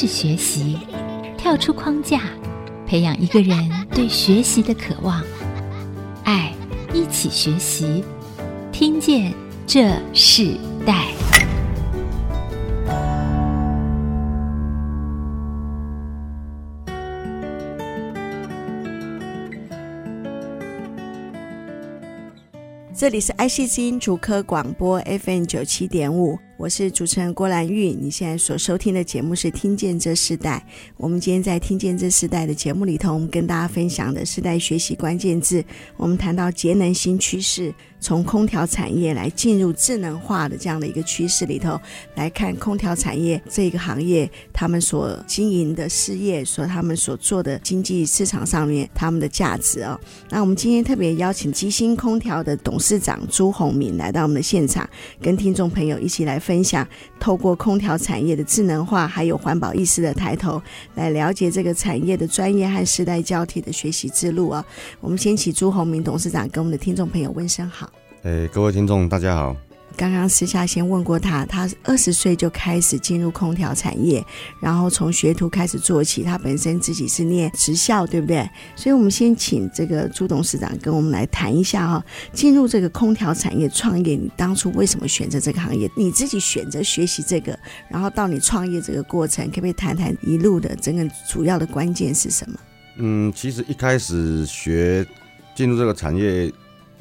是学习，跳出框架，培养一个人对学习的渴望。爱，一起学习，听见这世代。这里是 IC 之音竹科广播 FM 九七点五。我是主持人郭兰玉，你现在所收听的节目是《听见这世代》。我们今天在《听见这世代》的节目里头，我们跟大家分享的世代学习关键字，我们谈到节能新趋势，从空调产业来进入智能化的这样的一个趋势里头来看空调产业这个行业，他们所经营的事业，所他们所做的经济市场上面他们的价值哦。那我们今天特别邀请基星空调的董事长朱宏明来到我们的现场，跟听众朋友一起来。分享透过空调产业的智能化，还有环保意识的抬头，来了解这个产业的专业和时代交替的学习之路啊！我们先请朱宏明董事长跟我们的听众朋友问声好。诶，各位听众，大家好。刚刚私下先问过他，他二十岁就开始进入空调产业，然后从学徒开始做起。他本身自己是念职校，对不对？所以，我们先请这个朱董事长跟我们来谈一下哈、进入这个空调产业创业，你当初为什么选择这个行业？你自己选择学习这个，然后到你创业这个过程，可不可以谈谈一路的整个主要的关键是什么？嗯，其实一开始学进入这个产业，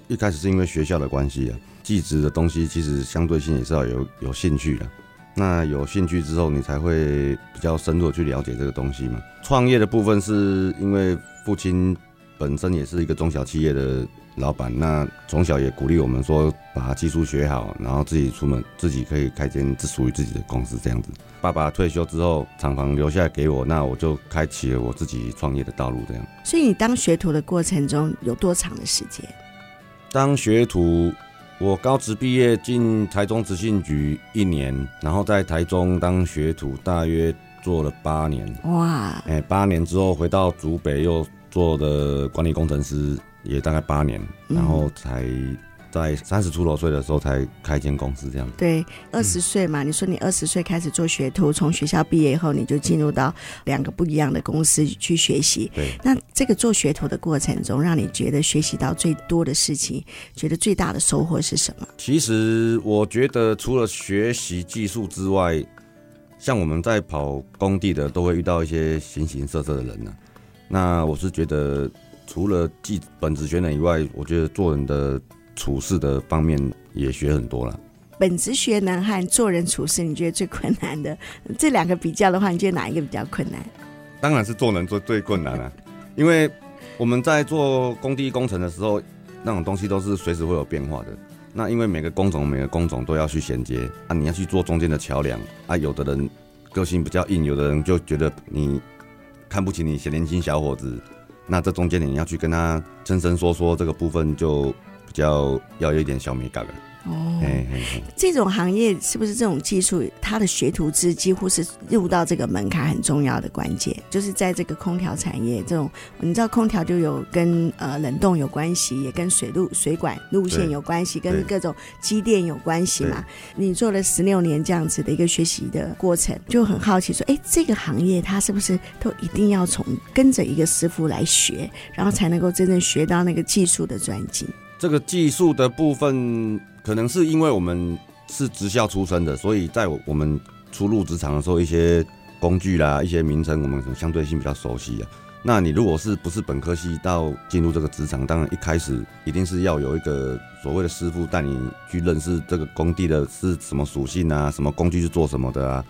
一开始是因为学校的关系啊。技职的东西其实相对性也是要有有兴趣的，那有兴趣之后，你才会比较深入去了解这个东西嘛。创业的部分是因为父亲本身也是一个中小企业的老板，那从小也鼓励我们说把技术学好，然后自己出门自己可以开间只属于自己的公司这样子。爸爸退休之后，厂房留下来给我，那我就开启了我自己创业的道路这样。所以你当学徒的过程中有多长的时间？当学徒。我高职毕业进台中职信局一年，然后在台中当学徒，大约做了八年。哇！哎，八年之后回到竹北，又做的管理工程师，也大概八年，然后才。在三十出头岁的时候才开一间公司，这样子。对，二十岁嘛，嗯、你说你二十岁开始做学徒，从学校毕业以后，你就进入到两个不一样的公司去学习。对，那这个做学徒的过程中，让你觉得学习到最多的事情，觉得最大的收获是什么？其实我觉得除了学习技术之外，像我们在跑工地的，都会遇到一些形形色色的人呢、啊。那我是觉得，除了技本职学能以外，我觉得做人的。处事的方面也学很多了。本职学能和做人处事，你觉得最困难的 这两个比较的话，你觉得哪一个比较困难？当然是做人做最困难了，因为我们在做工地工程的时候，那种东西都是随时会有变化的。那因为每个工种每个工种都要去衔接啊，你要去做中间的桥梁啊。有的人个性比较硬，有的人就觉得你看不起你年轻小伙子，那这中间你要去跟他伸伸缩缩，这个部分就。比较要有一点小美感的哦，嘿嘿嘿，这种行业是不是这种技术，它的学徒制几乎是入到这个门槛很重要的关键，就是在这个空调产业这种，你知道空调就有跟呃冷冻有关系，也跟水路水管路线有关系，跟各种机电有关系嘛。你做了十六年这样子的一个学习的过程，就很好奇说，哎，这个行业它是不是都一定要从跟着一个师傅来学，然后才能够真正学到那个技术的专精？这个技术的部分，可能是因为我们是职校出身的，所以在我们初入职场的时候，一些工具啦、一些名称，我们相对性比较熟悉啊。那你如果是不是本科系到进入这个职场，当然一开始一定是要有一个所谓的师傅带你去认识这个工地的是什么属性啊，什么工具是做什么的啊，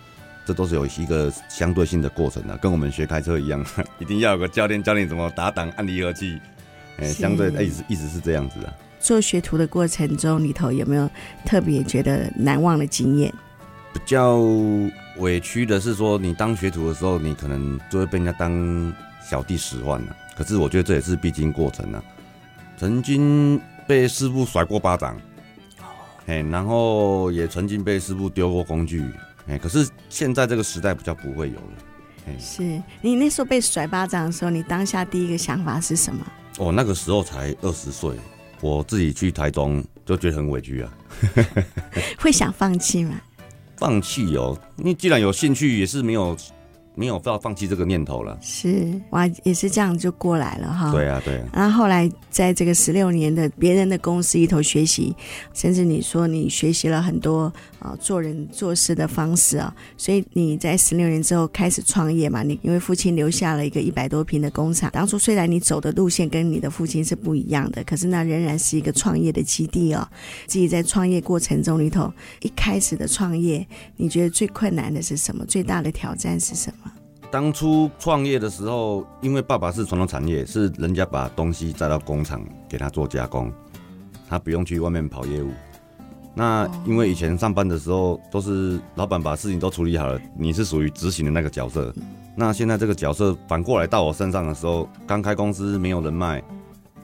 这都是有一个相对性的过程的，跟我们学开车一样，一定要有个教练教你怎么打档、按离合器。哎，相对一直一直是这样子的。做学徒的过程中，里头有没有特别觉得难忘的经验？比较委屈的是说，你当学徒的时候，你可能就会被人家当小弟使唤了。可是我觉得这也是必经过程啊。曾经被师傅甩过巴掌，哎，然后也曾经被师傅丢过工具，哎，可是现在这个时代比较不会有了。是你那时候被甩巴掌的时候，你当下第一个想法是什么？哦，那个时候才二十岁，我自己去台中就觉得很委屈啊。会想放弃吗？放弃哦，你既然有兴趣，也是没有没有要放弃这个念头了。是，哇，也是这样就过来了哈。对啊，对啊。然后后来在这个十六年的别人的公司里头学习，甚至你说你学习了很多啊、做人做事的方式啊，所以你在十六年之后开始创业嘛。你因为父亲留下了一个一百多平的工厂，当初虽然你走的路线跟你的父亲是不一样的，可是那仍然是一个创业的基地哦。自己在创业过程中里头，一开始的创业，你觉得最困难的是什么？最大的挑战是什么？当初创业的时候，因为爸爸是传统产业，是人家把东西带到工厂给他做加工，他不用去外面跑业务。那因为以前上班的时候都是老板把事情都处理好了，你是属于执行的那个角色。那现在这个角色反过来到我身上的时候，刚开公司没有人脉，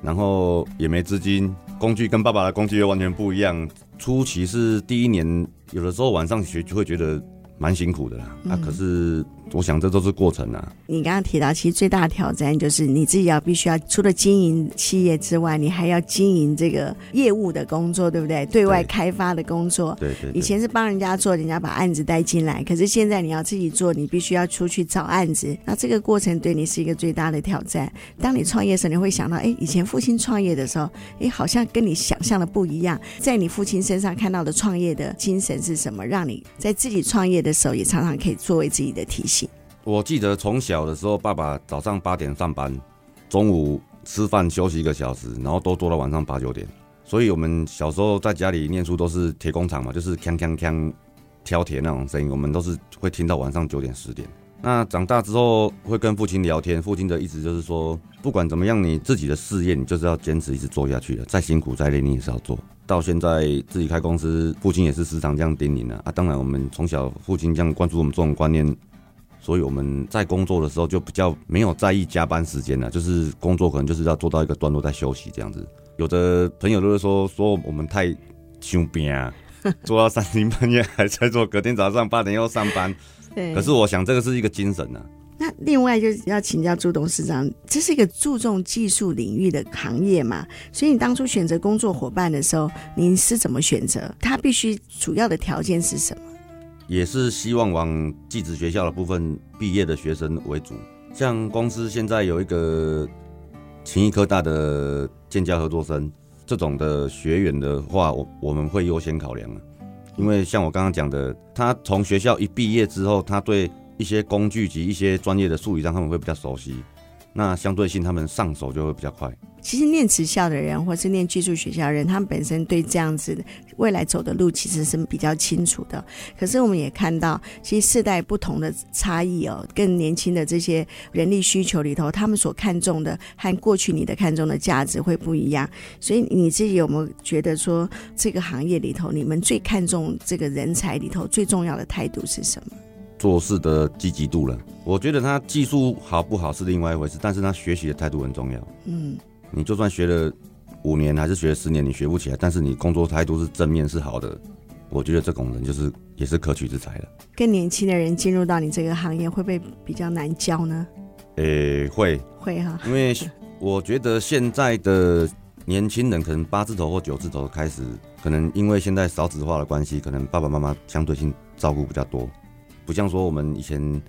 然后也没资金，工具跟爸爸的工具又完全不一样。初期是第一年，有的时候晚上学就会觉得蛮辛苦的啦。啊，可是。我想这都是过程啊。你刚刚提到，其实最大的挑战就是你自己要必须要除了经营企业之外，你还要经营这个业务的工作，对不对？对外开发的工作。对对。以前是帮人家做，人家把案子带进来，可是现在你要自己做，你必须要出去找案子。那这个过程对你是一个最大的挑战。当你创业的时候，你会想到，哎，以前父亲创业的时候，哎，好像跟你想象的不一样。在你父亲身上看到的创业的精神是什么？让你在自己创业的时候，也常常可以作为自己的提醒。我记得从小的时候，爸爸早上八点上班，中午吃饭休息一个小时，然后都做到晚上八九点。所以我们小时候在家里念书都是铁工厂嘛，就是锵锵锵挑铁那种声音，我们都是会听到晚上九点十点。那长大之后会跟父亲聊天，父亲的意思就是说，不管怎么样，你自己的事业你就是要坚持一直做下去的，再辛苦再累你也是要做。到现在自己开公司，父亲也是时常这样叮咛的啊。当然，我们从小父亲这样灌输我们这种观念。所以我们在工作的时候就比较没有在意加班时间了，就是工作可能就是要做到一个段落再休息这样子。有的朋友都会说说我们太凶病啊，做到三更半夜还在做，隔天早上八点要上班。对。可是我想这个是一个精神啊。那另外就是要请教朱董事长，这是一个注重技术领域的行业嘛？所以你当初选择工作伙伴的时候，您是怎么选择？他必须主要的条件是什么？也是希望往技职学校的部分毕业的学生为主。像公司现在有一个勤益科大的建教合作生这种的学员的话，我我们会优先考量。因为像我刚刚讲的，他从学校一毕业之后，他对一些工具及一些专业的术语上他们会比较熟悉，那相对性他们上手就会比较快。其实念职校的人，或是念技术学校的人，他们本身对这样子的未来走的路其实是比较清楚的。可是我们也看到，其实世代不同的差异哦，更年轻的这些人力需求里头，他们所看重的和过去你的看重的价值会不一样。所以你自己有没有觉得说，这个行业里头，你们最看重这个人才里头最重要的态度是什么？做事的积极度了。我觉得他技术好不好是另外一回事，但是他学习的态度很重要。嗯。你就算学了五年还是学了十年，你学不起来，但是你工作态度是正面是好的，我觉得这种人就是也是可取之才了。更年轻的人进入到你这个行业，会不会比较难教呢？诶、欸，会会哈，因为我觉得现在的年轻人可能八字头或九字头开始，可能因为现在少子化的关系，可能爸爸妈妈相对性照顾比较多，不像说我们以前。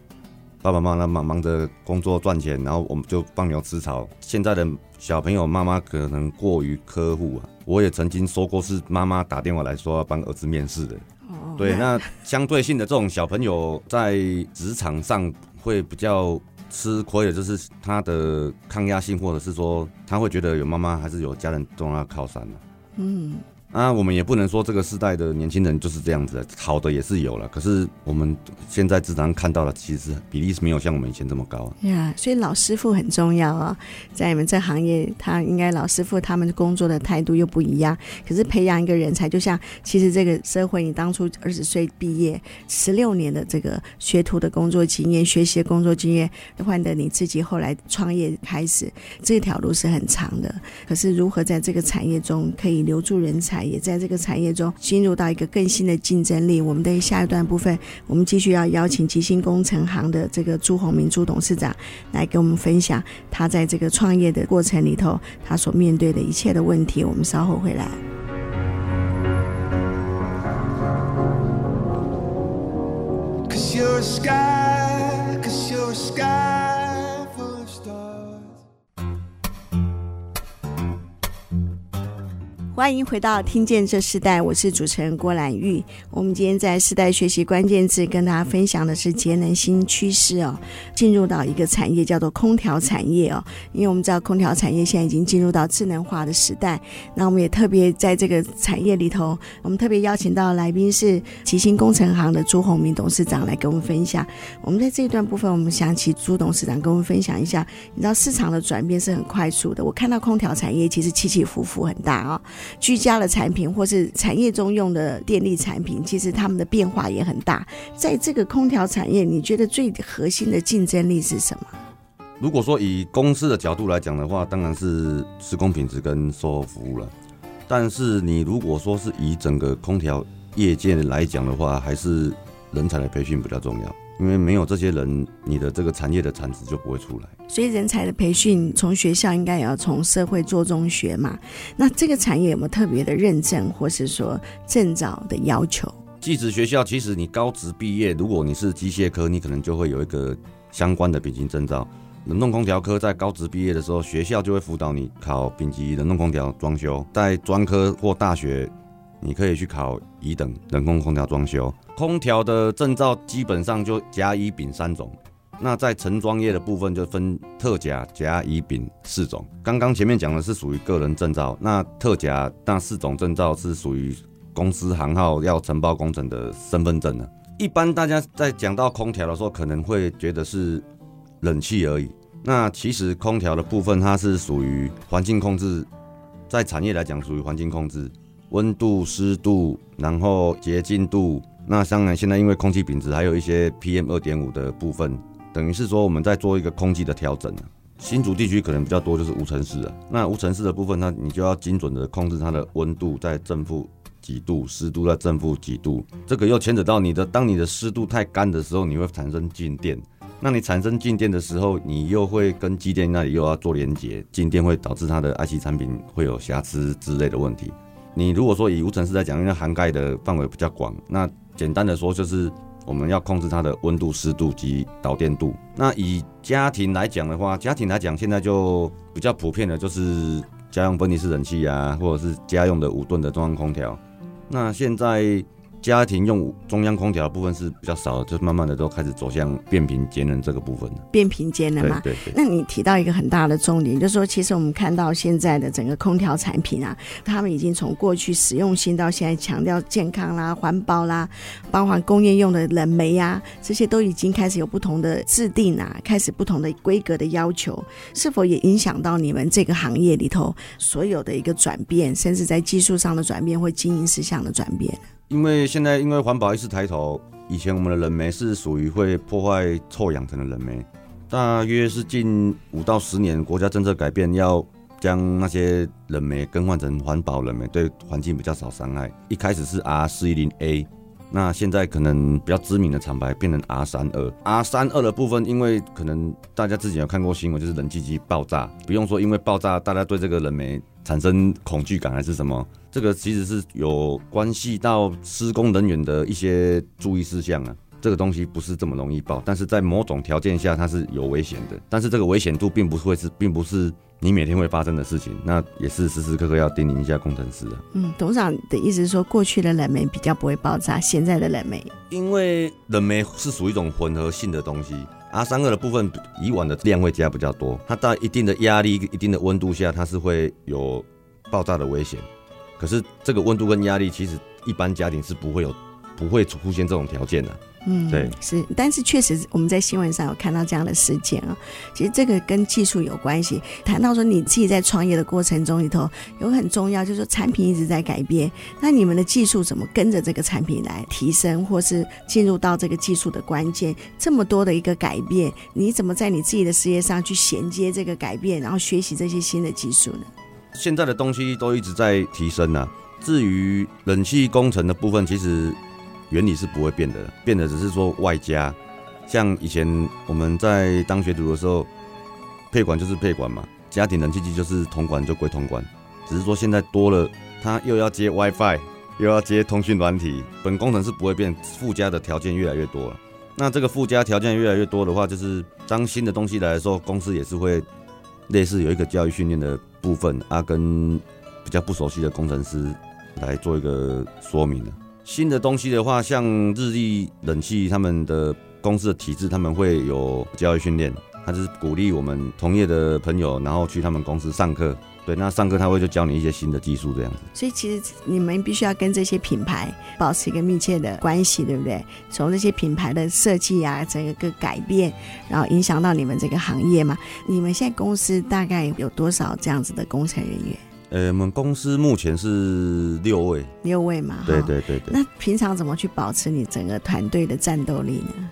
爸爸妈妈忙忙着工作赚钱，然后我们就放牛吃草。现在的小朋友妈妈可能过于呵护啊。我也曾经说过，是妈妈打电话来说要帮儿子面试的。哦，对，那相对性的这种小朋友在职场上会比较吃亏的，就是他的抗压性，或者是说他会觉得有妈妈还是有家人重要靠山。嗯。啊，我们也不能说这个时代的年轻人就是这样子，好的也是有了。可是我们现在经常看到的，其实比例是没有像我们以前这么高啊。呀所以老师傅很重要啊，在你们这行业，他应该老师傅他们工作的态度又不一样。可是培养一个人才，就像其实这个社会，你当初二十岁毕业，十六年的这个学徒的工作经验、学习的工作经验，换得你自己后来创业开始，这条路是很长的。可是如何在这个产业中可以留住人才？也在这个产业中进入到一个更新的竞争力。我们的下一段部分，我们继续要邀请吉星工程行的这个朱鸿明朱董事长来给我们分享他在这个创业的过程里头，他所面对的一切的问题。我们稍后回来。Cause you're a sky, cause you're sky 欢迎回到《听见这世代》，我是主持人郭兰玉。我们今天在世代学习关键字跟大家分享的是节能新趋势哦，进入到一个产业叫做空调产业哦。因为我们知道空调产业现在已经进入到智能化的时代，那我们也特别在这个产业里头，我们特别邀请到来宾是奇星工程行的朱宏明董事长来跟我们分享。我们在这一段部分，我们想请朱董事长跟我们分享一下，你知道市场的转变是很快速的。我看到空调产业其实起起伏伏很大哦。居家的产品或是产业中用的电力产品，其实他们的变化也很大。在这个空调产业，你觉得最核心的竞争力是什么？如果说以公司的角度来讲的话，当然是施工品质跟售后服务了。但是你如果说是以整个空调业界来讲的话，还是人才的培训比较重要。因为没有这些人，你的这个产业的产值就不会出来。所以人才的培训，从学校应该也要从社会做中学嘛。那这个产业有没有特别的认证，或是说证照的要求？技职学校其实你高职毕业，如果你是机械科，你可能就会有一个相关的丙级证照。冷冻空调科在高职毕业的时候，学校就会辅导你考丙级冷冻空调装修。在专科或大学，你可以去考乙等冷冻空调装修。空调的证照基本上就甲乙丙三种，那在承装业的部分就分特甲、甲、乙、丙四种。刚刚前面讲的是属于个人证照，那特甲那四种证照是属于公司行号要承包工程的身份证呢。一般大家在讲到空调的时候，可能会觉得是冷气而已。那其实空调的部分它是属于环境控制，在产业来讲属于环境控制，温度、湿度，然后洁净度。那当然，现在因为空气品质还有一些 PM 二点五的部分，等于是说我们在做一个空气的调整啊。新竹地区可能比较多就是无尘室啊，那无尘室的部分，那你就要精准的控制它的温度在正负几度，湿度在正负几度。这个又牵扯到你的，当你的湿度太干的时候，你会产生静电。那你产生静电的时候，你又会跟机电那里又要做连接，静电会导致它的 IC 产品会有瑕疵之类的问题。你如果说以无尘室来讲，因为涵盖的范围比较广，那简单的说，就是我们要控制它的温度、湿度及导电度。那以家庭来讲的话，家庭来讲，现在就比较普遍的，就是家用分离式冷气啊，或者是家用的五吨的中央空调。那现在。家庭用中央空调的部分是比较少的，就慢慢的都开始走向变频节能这个部分了。变频节能嘛，对对对。那你提到一个很大的重点，就是说，其实我们看到现在的整个空调产品啊，他们已经从过去实用性到现在强调健康啦、环保啦，包含工业用的冷媒呀，这些都已经开始有不同的制定啊，开始不同的规格的要求，是否也影响到你们这个行业里头所有的一个转变，甚至在技术上的转变或经营事项的转变？因为现在因为环保意识抬头，以前我们的冷媒是属于会破坏臭氧层的冷媒，大约是近五到十年，国家政策改变，要将那些冷媒更换成环保冷媒，对环境比较少伤害。一开始是 R 四一零 A，那现在可能比较知名的厂牌变成 R 三二。R 三二的部分，因为可能大家之前有看过新闻，就是冷气机爆炸，不用说因为爆炸，大家对这个冷媒产生恐惧感还是什么？这个其实是有关系到施工人员的一些注意事项啊，这个东西不是这么容易爆，但是在某种条件下它是有危险的，但是这个危险度并不会是，并不是你每天会发生的事情，那也是时时刻刻要叮咛一下工程师的。嗯，董事长的意思是说，过去的冷媒比较不会爆炸，现在的冷媒，因为冷媒是属于一种混合性的东西，R 三二的部分以往的量会加比较多，它在一定的压力、一定的温度下，它是会有爆炸的危险。可是这个温度跟压力，其实一般家庭是不会有，不会出现这种条件的。嗯，对，是，但是确实我们在新闻上有看到这样的事件啊。其实这个跟技术有关系。谈到说你自己在创业的过程中里头有很重要，就是说产品一直在改变，那你们的技术怎么跟着这个产品来提升，或是进入到这个技术的关键？这么多的一个改变，你怎么在你自己的事业上去衔接这个改变，然后学习这些新的技术呢？现在的东西都一直在提升呐、至于冷气工程的部分，其实原理是不会变的，变的只是说外加。像以前我们在当学徒的时候，配管就是配管嘛，家庭冷气机就是铜管就归铜管，只是说现在多了，它又要接 WiFi，又要接通讯软体，本工程是不会变，附加的条件越来越多了。那这个附加条件越来越多的话，就是当新的东西来的时候，公司也是会类似有一个教育训练的部分啊，跟比较不熟悉的工程师来做一个说明。新的东西的话，像日立冷气他们的公司的体制，他们会有教育训练，他就是鼓励我们同业的朋友，然后去他们公司上课。对，那上课他会就教你一些新的技术这样子。所以其实你们必须要跟这些品牌保持一个密切的关系，对不对？从这些品牌的设计啊，整个个改变，然后影响到你们这个行业嘛。你们现在公司大概有多少这样子的工程人员？呃，我们公司目前是六位。六位嘛？对对对对。那平常怎么去保持你整个团队的战斗力呢？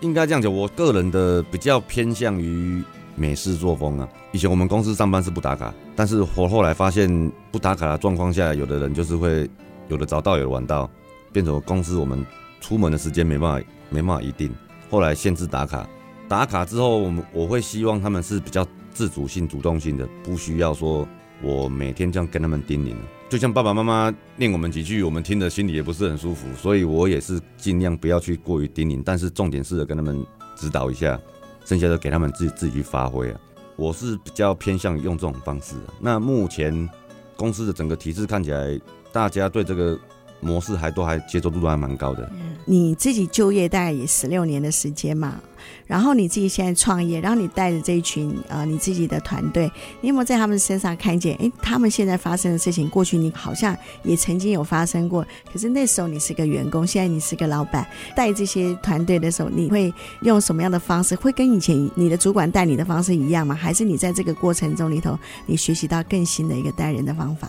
应该这样讲，我个人的比较偏向于。美式作风啊！以前我们公司上班是不打卡，但是我后来发现不打卡的状况下，有的人就是会有的早到，有的晚到，变成公司我们出门的时间没办法没办法一定。后来限制打卡，打卡之后，我们我会希望他们是比较自主性、主动性的，不需要说我每天这样跟他们叮咛。就像爸爸妈妈念我们几句，我们听着心里也不是很舒服，所以我也是尽量不要去过于叮咛，但是重点是跟他们指导一下。剩下的给他们自己自己去发挥啊！我是比较偏向于用这种方式。那目前公司的整个体制看起来，大家对这个模式还都还接受度都还蛮高的。你自己就业大概也十六年的时间嘛，然后你自己现在创业，然后你带着这一群呃你自己的团队，你有没有在他们身上看见？哎，他们现在发生的事情，过去你好像也曾经有发生过，可是那时候你是个员工，现在你是个老板，带这些团队的时候，你会用什么样的方式？会跟以前你的主管带你的方式一样吗？还是你在这个过程中里头，你学习到更新的一个带人的方法？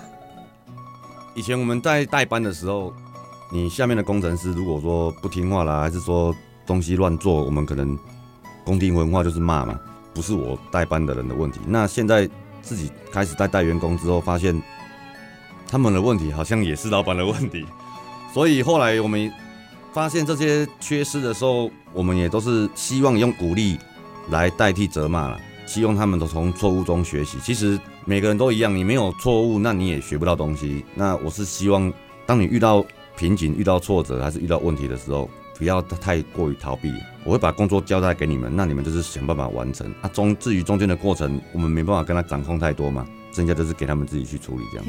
以前我们在带班的时候，你下面的工程师如果说不听话啦，还是说东西乱做，我们可能工地文化就是骂嘛，不是我带班的人的问题。那现在自己开始带带员工之后，发现他们的问题好像也是老板的问题，所以后来我们发现这些缺失的时候，我们也都是希望用鼓励来代替责骂了。希望他们都从错误中学习。其实每个人都一样，你没有错误，那你也学不到东西。那我是希望，当你遇到瓶颈、遇到挫折，还是遇到问题的时候，不要太过于逃避。我会把工作交代给你们，那你们就是想办法完成。啊，中至于中间的过程，我们没办法跟他掌控太多嘛，剩下就是给他们自己去处理这样。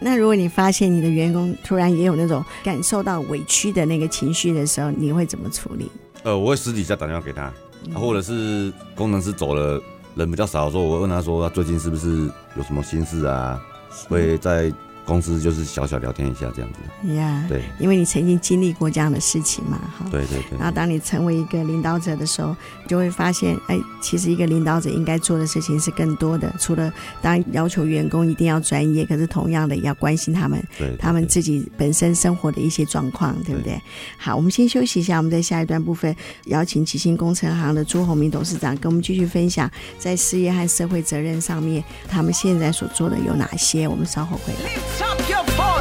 那如果你发现你的员工突然也有那种感受到委屈的那个情绪的时候，你会怎么处理？呃，我会私底下打电话给他，啊，或者是工程师走了。人比较少的时候，我问他说：“他最近是不是有什么心事啊？”会在。公司就是小小聊天一下这样子，呀，对，因为你曾经经历过这样的事情嘛，哈，对对对。然后当你成为一个领导者的时候，就会发现，哎，其实一个领导者应该做的事情是更多的，除了当然要求员工一定要专业，可是同样的也要关心他们，对，对，对，他们自己本身生活的一些状况，对不对？对，好，我们先休息一下，我们在下一段部分邀请启新工程行的朱宏明董事长跟我们继续分享在事业和社会责任上面，他们现在所做的有哪些？我们稍后回来。欢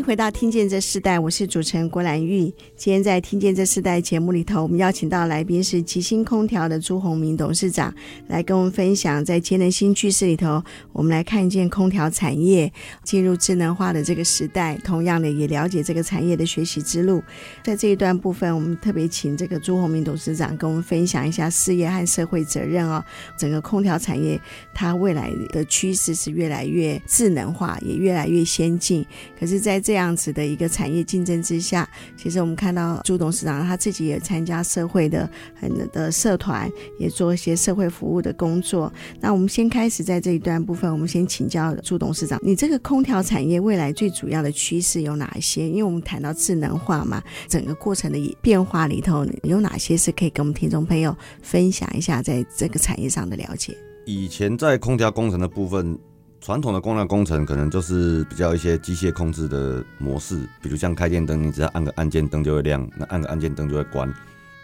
迎回到《听见这世代》，我是主持人郭兰玉。今天在《听见这世代》节目里头，我们邀请到来宾是吉星空调的朱鸿明董事长，来跟我们分享在节能新趋势里头，我们来看见空调产业进入智能化的这个时代，同样的也了解这个产业的学习之路。在这一段部分，我们特别请这个朱鸿明董事长跟我们分享一下事业和社会责任哦。整个空调产业它未来的趋势是越来越智能化，也越来越先进。可是，在这这样子的一个产业竞争之下，其实我们看到朱董事长他自己也参加社会的很的社团，也做一些社会服务的工作。那我们先开始在这一段部分，我们先请教朱董事长，你这个空调产业未来最主要的趋势有哪一些？因为我们谈到智能化嘛，整个过程的变化里头有哪些是可以跟我们听众朋友分享一下，在这个产业上的了解？以前在空调工程的部分。传统的空调工程可能就是比较一些机械控制的模式，比如像开电灯，你只要按个按键灯就会亮，那按个按键灯就会关。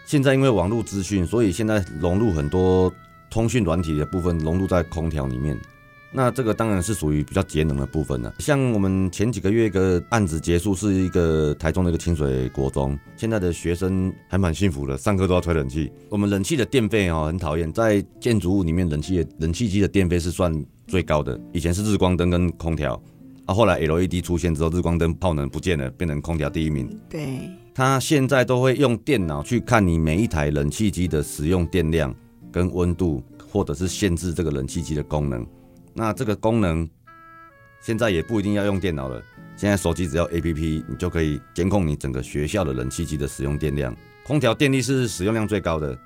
现在因为网络资讯，所以现在融入很多通讯软体的部分融入在空调里面。那这个当然是属于比较节能的部分了。像我们前几个月一个案子结束，是一个台中的一个清水国中，现在的学生还蛮幸福的，上课都要吹冷气。我们冷气的电费哦，很讨厌，在建筑物里面冷气冷气机的电费是算最高的。以前是日光灯跟空调，啊，后来 LED 出现之后，日光灯耗能不见了，变成空调第一名。对，他现在都会用电脑去看你每一台冷气机的使用电量跟温度，或者是限制这个冷气机的功能。那这个功能现在也不一定要用电脑了，现在手机只要 APP，你就可以监控你整个学校的冷气机的使用电量。空调电力是使用量最高的，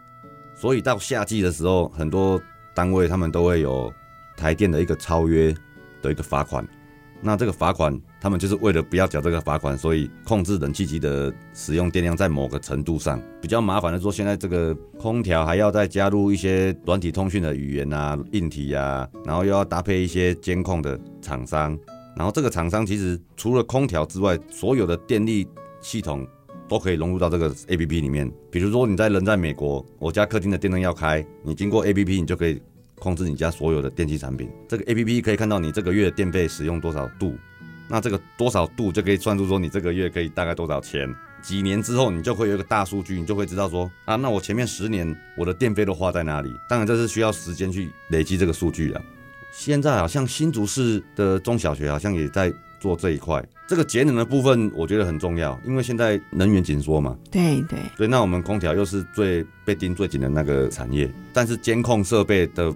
所以到夏季的时候，很多单位他们都会有台电的一个超约的一个罚款。那这个罚款，他们就是为了不要缴这个罚款，所以控制冷气机的使用电量在某个程度上比较麻烦的说，现在这个空调还要再加入一些软体通讯的语言啊、硬体啊，然后又要搭配一些监控的厂商，然后这个厂商其实除了空调之外，所有的电力系统都可以融入到这个 APP 里面。比如说你在人在美国，我家客厅的电灯要开，你经过 APP，你就可以。控制你家所有的电器产品，这个 APP 可以看到你这个月电费使用多少度，那这个多少度就可以算出说你这个月可以大概多少钱。几年之后，你就会有一个大数据，你就会知道说啊，那我前面十年我的电费都花在哪里？当然这是需要时间去累积这个数据啊。现在好像新竹市的中小学好像也在做这一块，这个节能的部分我觉得很重要，因为现在能源紧缩嘛。对对。所以那我们空调又是最被盯最紧的那个产业，但是监控设备的。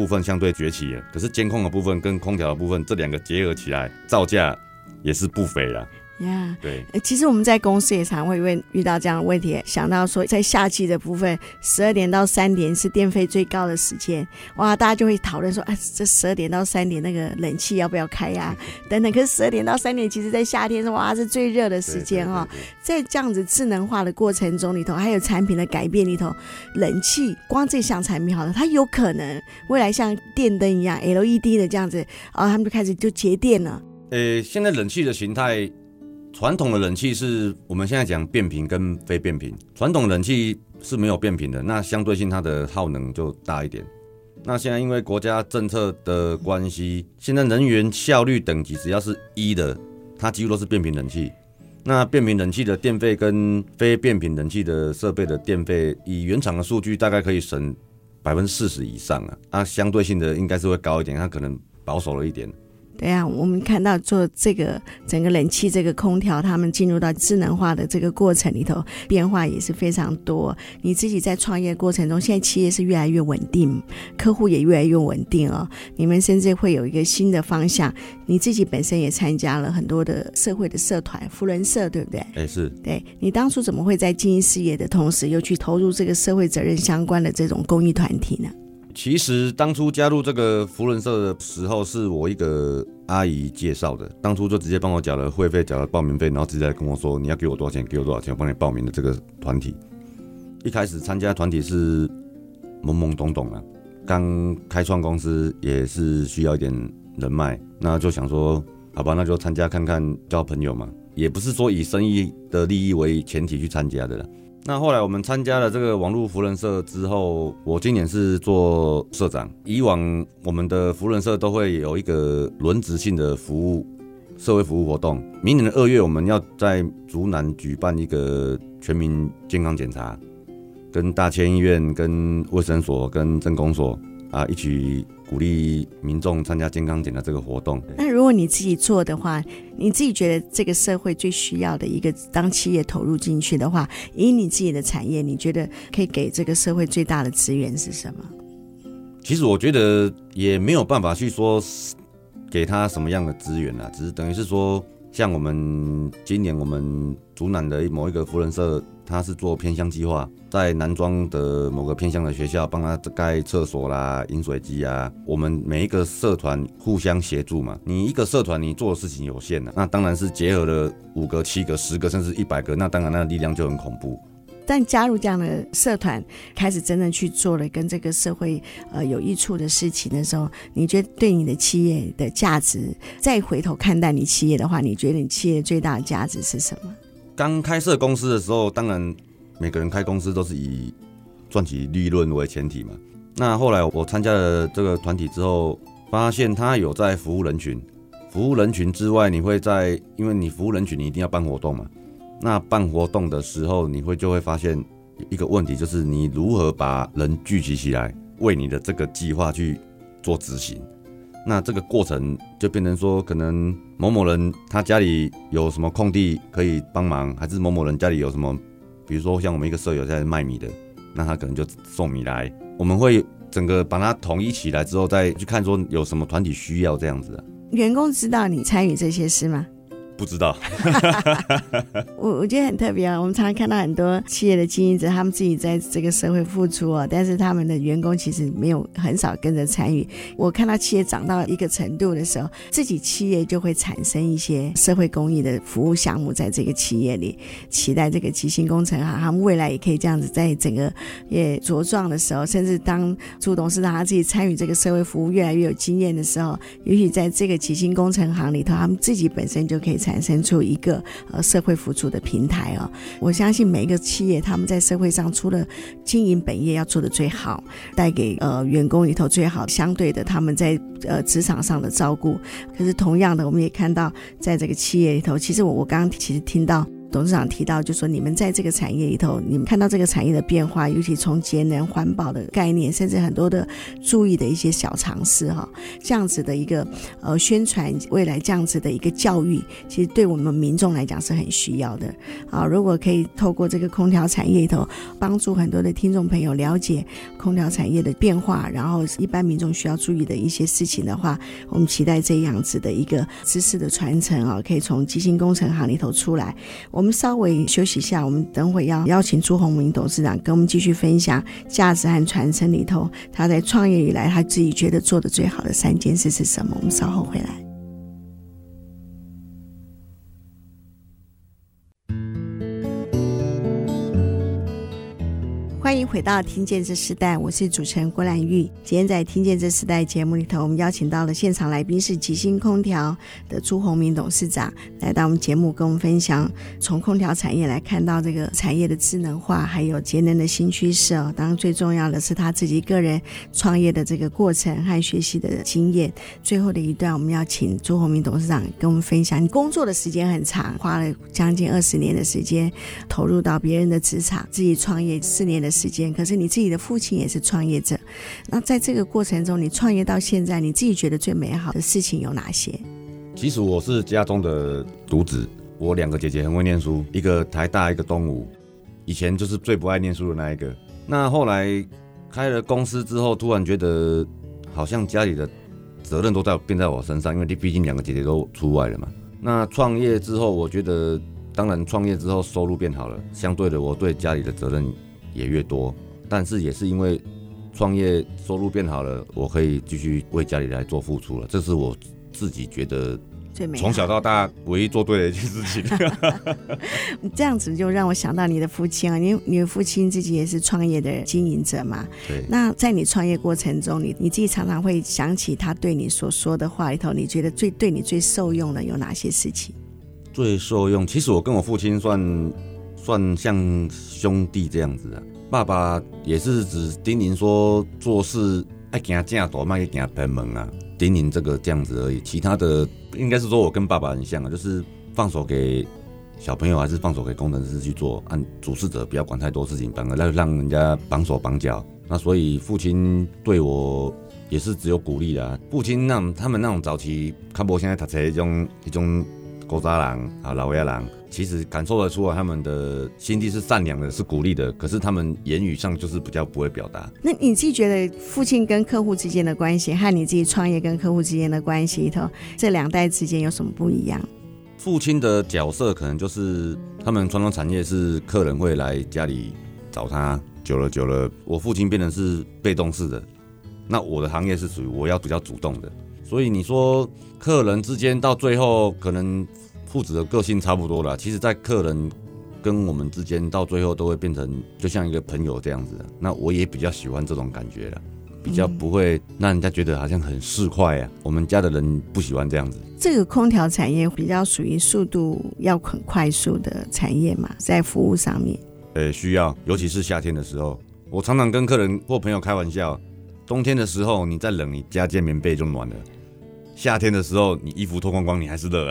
部分相对崛起了，可是监控的部分跟空调的部分这两个结合起来，造价也是不菲了。呀，Yeah. 对，其实我们在公司也常会问遇到这样的问题，想到说在夏季的部分，十二点到三点是电费最高的时间，哇，大家就会讨论说，啊，这十二点到三点那个冷气要不要开呀？等等。可是十二点到三点，其实在夏天是哇是最热的时间哈，在这样子智能化的过程中里头，还有产品的改变里头，冷气光这项产品好了，它有可能未来像电灯一样 LED 的这样子，然后他们就开始就节电了。呃，现在冷气的形态。传统的冷气是我们现在讲变频跟非变频。传统冷气是没有变频的，那相对性它的耗能就大一点。那现在因为国家政策的关系，现在能源效率等级只要是一的，它几乎都是变频冷气。那变频冷气的电费跟非变频冷气的设备的电费，以原厂的数据大概可以省百分之四十以上啊。它相对性的应该是会高一点，它可能保守了一点。对呀，我们看到做这个整个冷气、这个空调，他们进入到智能化的这个过程里头，变化也是非常多。你自己在创业过程中，现在企业是越来越稳定，客户也越来越稳定哦。你们甚至会有一个新的方向，你自己本身也参加了很多的社会的社团，扶轮社，对不对？哎，是。对，你当初怎么会在经营事业的同时，又去投入这个社会责任相关的这种公益团体呢？其实当初加入这个福伦社的时候，是我一个阿姨介绍的。当初就直接帮我缴了会费，缴了报名费，然后直接跟我说：“你要给我多少钱？给我多少钱？我帮你报名的这个团体。”一开始参加团体是懵懵懂懂啊，刚开创公司也是需要一点人脉，那就想说：“好吧，那就参加看看，交朋友嘛。”也不是说以生意的利益为前提去参加的啦。那后来我们参加了这个网络扶人社之后，我今年是做社长。以往我们的扶人社都会有一个轮值性的服务社会服务活动。明年的二月，我们要在竹南举办一个全民健康检查，跟大千医院、跟卫生所、跟政工所啊一起。鼓励民众参加健康检查这个活动。那如果你自己做的话，你自己觉得这个社会最需要的一个，当企业投入进去的话，以你自己的产业，你觉得可以给这个社会最大的资源是什么？其实我觉得也没有办法去说给他什么样的资源啊，只是等于是说，像我们今年我们竹南的某一个福人社。他是做偏乡计划，在南庄的某个偏乡的学校帮他盖厕所啦、饮水机啊。我们每一个社团互相协助嘛。你一个社团你做的事情有限的，那当然是结合了五个、七个、十个，甚至一百个，那当然那力量就很恐怖。但加入这样的社团，开始真正去做了跟这个社会呃有益处的事情的时候，你觉得对你的企业的价值，再回头看待你企业的话，你觉得你企业最大的价值是什么？刚开设公司的时候，当然每个人开公司都是以赚取利润为前提嘛。那后来我参加了这个团体之后，发现他有在服务人群。服务人群之外，你会在，因为你服务人群，你一定要办活动嘛。那办活动的时候，你会就会发现一个问题，就是你如何把人聚集起来，为你的这个计划去做执行。那这个过程就变成说，可能某某人他家里有什么空地可以帮忙，还是某某人家里有什么，比如说像我们一个舍友在卖米的，那他可能就送米来，我们会整个把它统一起来之后，再去看说有什么团体需要这样子啊。员工知道你参与这些事吗？不知道，我 我觉得很特别啊。我们常常看到很多企业的经营者，他们自己在这个社会付出哦，但是他们的员工其实没有很少跟着参与。我看到企业涨到一个程度的时候，自己企业就会产生一些社会公益的服务项目在这个企业里。期待这个吉星工程行，他们未来也可以这样子，在整个也茁壮的时候，甚至当朱董事长他自己参与这个社会服务越来越有经验的时候，也许在这个吉星工程行里头，他们自己本身就可以参。产生出一个呃社会辅助的平台哦，我相信每一个企业他们在社会上除了经营本业要做的最好，带给呃员工里头最好，相对的他们在呃职场上的照顾，可是同样的我们也看到在这个企业里头，其实我我刚刚其实听到。董事长提到，就说你们在这个产业里头，你们看到这个产业的变化，尤其从节能环保的概念，甚至很多的注意的一些小尝试哈，这样子的一个呃宣传，未来这样子的一个教育，其实对我们民众来讲是很需要的啊。如果可以透过这个空调产业里头，帮助很多的听众朋友了解空调产业的变化，然后一般民众需要注意的一些事情的话，我们期待这样子的一个知识的传承啊，可以从基金工程行里头出来。我我们稍微休息一下，我们等会要邀请朱宏明董事长跟我们继续分享价值和传承里头，他在创业以来他自己觉得做的最好的三件事是什么？我们稍后回来。欢迎回到《听见这时代》，我是主持人郭兰玉。今天在《听见这时代》节目里头，我们邀请到了现场来宾是吉星空调的朱宏明董事长，来到我们节目跟我们分享从空调产业来看到这个产业的智能化，还有节能的新趋势哦。当然最重要的是他自己个人创业的这个过程和学习的经验。最后的一段，我们要请朱宏明董事长跟我们分享，你工作的时间很长，花了将近二十年的时间投入到别人的职场，自己创业四年的时间。可是你自己的父亲也是创业者。那在这个过程中，你创业到现在，你自己觉得最美好的事情有哪些？其实我是家中的独子，我两个姐姐很会念书，一个台大，一个东吴。以前就是最不爱念书的那一个。那后来开了公司之后，突然觉得好像家里的责任都在变在我身上，因为你毕竟两个姐姐都出外了嘛。那创业之后，我觉得当然创业之后收入变好了，相对的我对家里的责任。也越多，但是也是因为创业收入变好了，我可以继续为家里来做付出了。这是我自己觉得从小到大唯一做对的一件事情。这样子就让我想到你的父亲啊，你你的父亲自己也是创业的经营者嘛。对。那在你创业过程中，你你自己常常会想起他对你所说的话里头，你觉得最对你最受用的有哪些事情？最受用，其实我跟我父亲算。算像兄弟这样子的，爸爸也是只叮咛说做事爱行正大，卖去行偏门啊，叮咛这个这样子而已。其他的应该是说我跟爸爸很像啊，就是放手给小朋友，还是放手给工程师去做，按主事者不要管太多事情，反而让让人家绑手绑脚。那所以父亲对我也是只有鼓励的。父亲那他们那种早期看不现在读册一种一种古早人啊老爷人。其实感受得出来，他们的心地是善良的，是鼓励的。可是他们言语上就是比较不会表达。那你自己觉得父亲跟客户之间的关系，和你自己创业跟客户之间的关系里头，这两代之间有什么不一样？父亲的角色可能就是他们传统产业是客人会来家里找他，久了久了，我父亲变成是被动式的。那我的行业是属于我要比较主动的，所以你说客人之间到最后可能。父子的个性差不多了，其实，在客人跟我们之间，到最后都会变成就像一个朋友这样子的。那我也比较喜欢这种感觉了，比较不会让人家觉得好像很市侩啊。我们家的人不喜欢这样子。这个空调产业比较属于速度要很快速的产业嘛，在服务上面，呃，需要，尤其是夏天的时候，我常常跟客人或朋友开玩笑。冬天的时候你再冷，你加件棉被就暖了；夏天的时候你衣服脱光光，你还是热。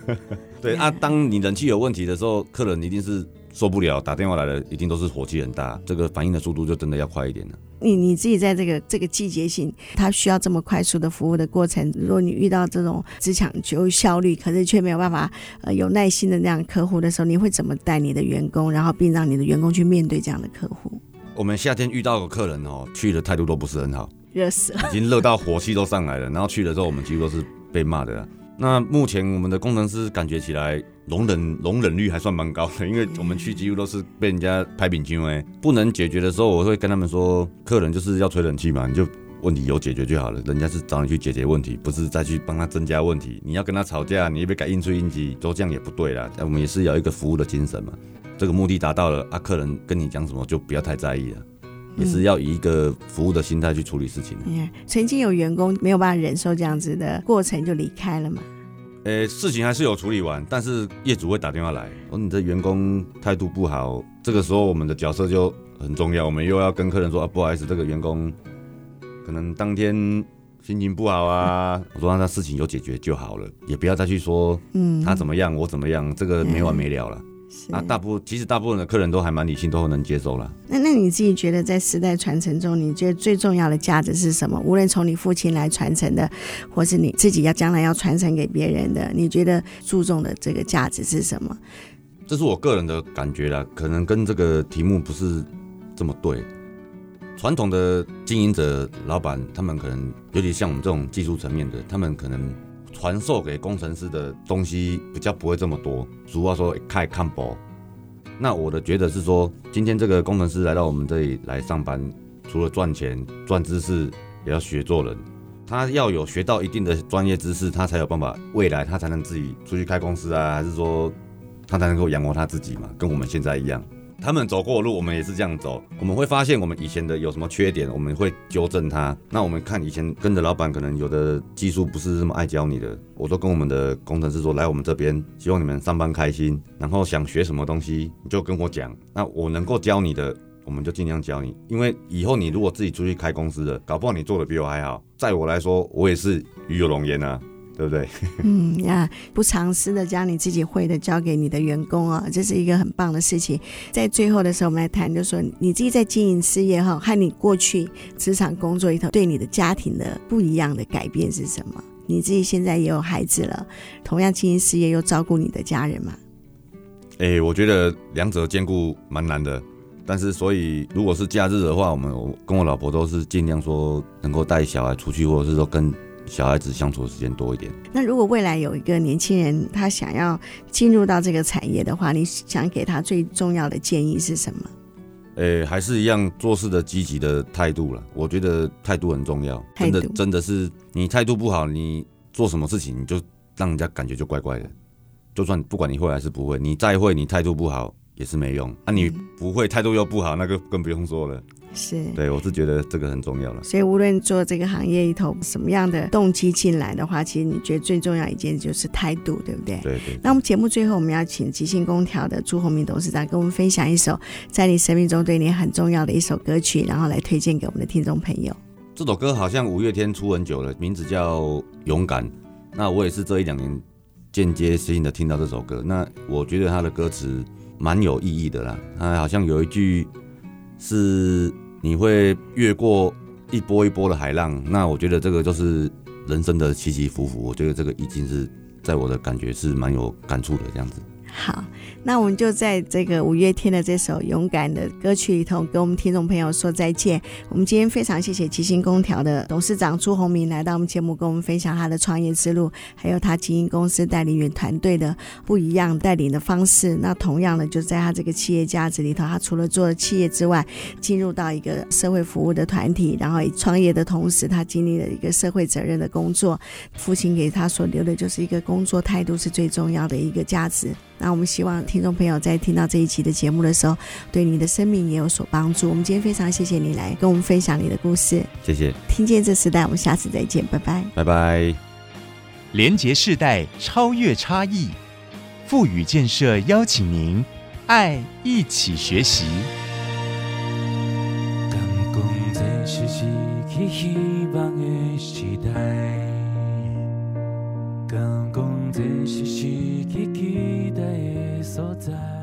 对啊，当你冷气有问题的时候，客人一定是受不了，打电话来了，一定都是火气很大，这个反应的速度就真的要快一点了。你你自己在这个这个季节性，他需要这么快速的服务的过程，如果你遇到这种只讲求效率，可是却没有办法呃有耐心的那样客户的时候，你会怎么带你的员工，然后并让你的员工去面对这样的客户？我们夏天遇到的客人哦，去的态度都不是很好，热死了，已经热到火气都上来了，然后去了之后，我们几乎都是被骂的。那目前我们的工程师感觉起来容忍容忍率还算蛮高的，因为我们去几乎都是被人家拍饼筋哎，不能解决的时候，我会跟他们说，客人就是要吹冷气嘛，你就问题有解决就好了，人家是找你去解决问题，不是再去帮他增加问题。你要跟他吵架，你也别改应吹应急，都这样也不对啦。我们也是有一个服务的精神嘛，这个目的达到了啊，客人跟你讲什么就不要太在意了。也是要以一个服务的心态去处理事情。嗯，曾经有员工没有办法忍受这样子的过程就离开了嘛？呃，事情还是有处理完，但是业主会打电话来，说你这员工态度不好。这个时候我们的角色就很重要，我们又要跟客人说啊，不好意思，这个员工可能当天心情不好啊。我说让他事情有解决就好了，也不要再去说嗯他怎么样，我怎么样，这个没完没了了。啊，大部其实大部分的客人都还蛮理性，都能接受了。那那你自己觉得在时代传承中，你觉得最重要的价值是什么？无论从你父亲来传承的，或是你自己要将来要传承给别人的，你觉得注重的这个价值是什么？这是我个人的感觉啦，可能跟这个题目不是这么对。传统的经营者、老板，他们可能尤其像我们这种技术层面的，他们可能。传授给工程师的东西比较不会这么多，俗话说开看薄。那我的觉得是说，今天这个工程师来到我们这里来上班，除了赚钱、赚知识，也要学做人。他要有学到一定的专业知识，他才有办法未来他才能自己出去开公司啊，还是说他才能够养活他自己嘛？跟我们现在一样。他们走过的路，我们也是这样走。我们会发现我们以前的有什么缺点，我们会纠正它。那我们看以前跟着老板，可能有的技术不是这么爱教你的，我都跟我们的工程师说：来我们这边，希望你们上班开心。然后想学什么东西，你就跟我讲。那我能够教你的，我们就尽量教你。因为以后你如果自己出去开公司了，搞不好你做的比我还好。在我来说，我也是与有荣焉啊。对不对？嗯呀，不藏私的将你自己会的交给你的员工啊、哦，这是一个很棒的事情。在最后的时候，我们来谈，就是说你自己在经营事业哈，和你过去职场工作里头对你的家庭的不一样的改变是什么？你自己现在也有孩子了，同样经营事业又照顾你的家人嘛？哎，我觉得两者兼顾蛮难的，但是所以如果是假日的话，我们我跟我老婆都是尽量说能够带小孩出去，或者是说跟。小孩子相处的时间多一点。那如果未来有一个年轻人，他想要进入到这个产业的话，你想给他最重要的建议是什么？诶，还是一样做事的积极的态度了。我觉得态度很重要，真的真的是你态度不好，你做什么事情你就让人家感觉就怪怪的。就算不管你会还是不会，你再会你态度不好也是没用。那、啊、你不会态度又不好，那个更不用说了。是对，我是觉得这个很重要了。所以无论做这个行业里头什么样的动机进来的话，其实你觉得最重要一件就是态度，对不对？对对。那我们节目最后我们要请吉星空调的朱宏明董事长跟我们分享一首在你生命中对你很重要的一首歌曲，然后来推荐给我们的听众朋友。这首歌好像五月天出很久了，名字叫《勇敢》。那我也是这一两年间接性的听到这首歌。那我觉得他的歌词蛮有意义的啦。他好像有一句是。你会越过一波一波的海浪，那我觉得这个就是人生的起起伏伏。我觉得这个已经是在我的感觉是蛮有感触的这样子。好，那我们就在这个五月天的这首勇敢的歌曲里头，跟我们听众朋友说再见。我们今天非常谢谢吉星空调的董事长朱鸿明来到我们节目，跟我们分享他的创业之路，还有他经营公司带领员团队的不一样带领的方式。那同样的，就在他这个企业价值里头，他除了做企业之外，进入到一个社会服务的团体，然后创业的同时，他经历了一个社会责任的工作。父亲给他所留的就是一个工作态度是最重要的一个价值。那我们希望听众朋友在听到这一期的节目的时候，对你的生命也有所帮助。我们今天非常谢谢你来跟我们分享你的故事，谢谢。听见这时代，我们下次再见，拜拜，拜拜。连结世代，超越差异，富予建设邀请您，爱一起学习。去希望的时代，敢讲这是失去期待的所在。